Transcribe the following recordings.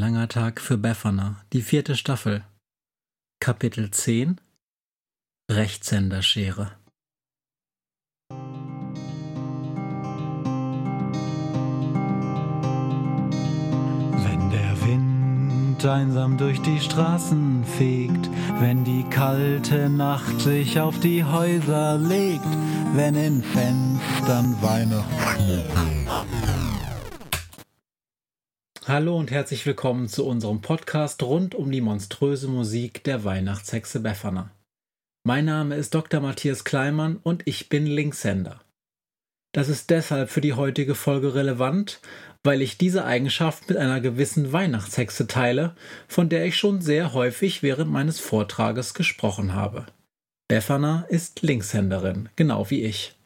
langer Tag für Befana, die vierte Staffel. Kapitel 10 Rechtshänderschere. Wenn der Wind einsam durch die Straßen fegt, wenn die kalte Nacht sich auf die Häuser legt, wenn in Fenstern Weihnachten Hallo und herzlich willkommen zu unserem Podcast rund um die monströse Musik der Weihnachtshexe Befana. Mein Name ist Dr. Matthias Kleimann und ich bin Linkshänder. Das ist deshalb für die heutige Folge relevant, weil ich diese Eigenschaft mit einer gewissen Weihnachtshexe teile, von der ich schon sehr häufig während meines Vortrages gesprochen habe. Befana ist Linkshänderin, genau wie ich.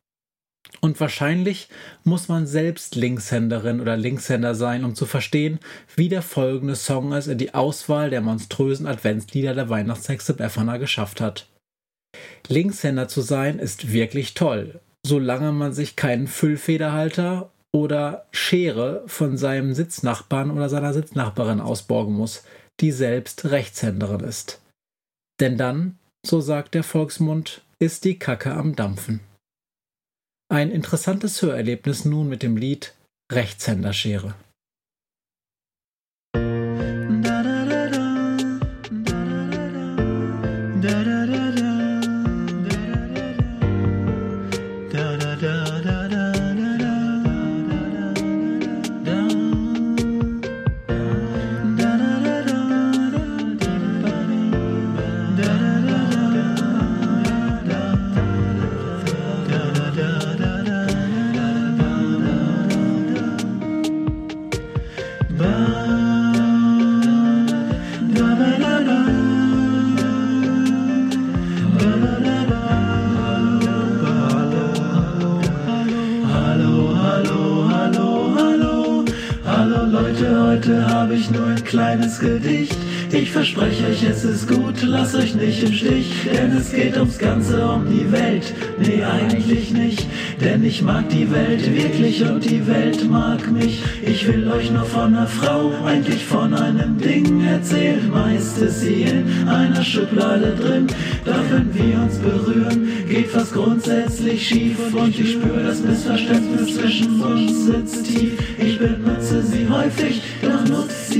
Und wahrscheinlich muss man selbst Linkshänderin oder Linkshänder sein, um zu verstehen, wie der folgende Song es in die Auswahl der monströsen Adventslieder der Weihnachtshexe Befana geschafft hat. Linkshänder zu sein ist wirklich toll, solange man sich keinen Füllfederhalter oder Schere von seinem Sitznachbarn oder seiner Sitznachbarin ausborgen muss, die selbst Rechtshänderin ist. Denn dann, so sagt der Volksmund, ist die Kacke am Dampfen. Ein interessantes Hörerlebnis nun mit dem Lied Rechtshänderschere. Kleines Gedicht. Ich verspreche euch, es ist gut, lasst euch nicht im Stich, denn es geht ums Ganze, um die Welt. Nee, eigentlich nicht, denn ich mag die Welt wirklich und die Welt mag mich. Ich will euch nur von einer Frau, eigentlich von einem Ding erzählen. Meist ist sie in einer Schublade drin, doch wenn wir uns berühren, geht was grundsätzlich schief und ich spüre das Missverständnis zwischen uns sitzt tief. Ich benutze sie häufig, doch nutze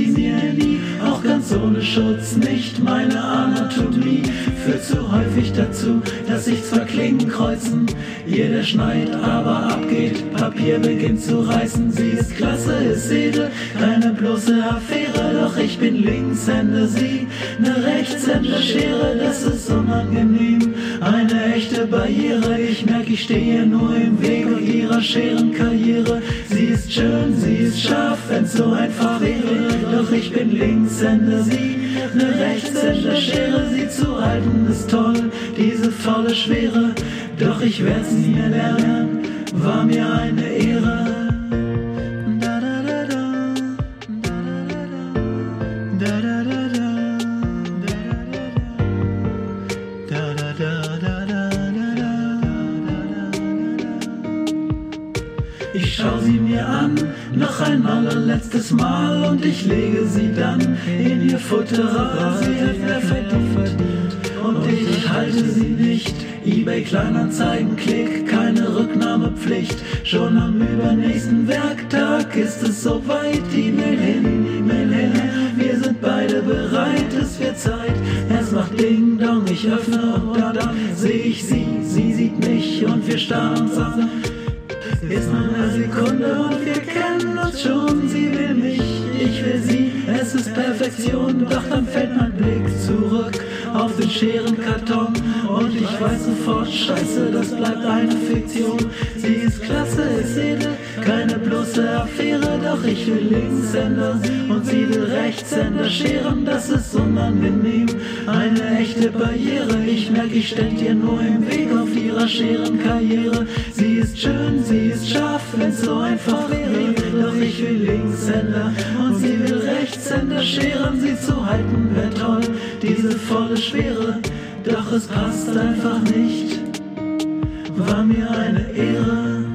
sie mir nie, auch ganz ohne Schutz, nicht meine Anatomie führt zu häufig dazu, dass sich zwar Klingen kreuzen, jeder schneit, aber abgeht, Papier beginnt zu reißen, sie ist klasse, ist edel, keine bloße Affäre, doch ich bin Linkshänder, sie, ne Rechtshänderschere, das ist unangenehm, eine echte Barriere, ich merke, ich stehe nur im Wege ihrer Scherenkarriere, sie ist schön, sie ist scharf, wenn's so einfach wäre, doch ich bin Linkshänder, sie, ne Rechtshänderschere, sie zu halten ist toll, diese volle Schwere, doch ich werd's nie lernen, war mir eine Ehre. Ich schau sie mir an, noch ein allerletztes Mal und ich lege sie dann in ihr Futter. Sie hat perfekt verdient und ich halte sie nicht. eBay Kleinanzeigen, Klick, keine Rücknahmepflicht. Schon am übernächsten Werktag ist es soweit. E-Mail hin, E-Mail hin. Wir sind beide bereit, es wird Zeit. Es macht Ding Dong, ich öffne und dann, dann sehe ich sie. Sie sieht mich und wir starren an. Ist nur eine Sekunde und wir kennen uns schon. Sie will mich, ich will sie. Es ist Perfektion, doch dann fällt mein Blick zurück auf den Scherenkarton und ich scheiße, das bleibt eine Fiktion. Sie ist klasse, ist edel, keine bloße Affäre, doch ich will Linkshänder und sie will Rechtshänder scheren, das ist unangenehm. Eine echte Barriere, ich merke, ich stand ihr nur im Weg auf ihrer Scherenkarriere. Sie ist schön, sie ist scharf, wenn's so einfach wäre, doch ich will Linkshänder und sie will Rechtshänder scheren, sie zu halten wäre toll, diese volle Schwere, doch es passt einfach nicht. War mir eine Ehre.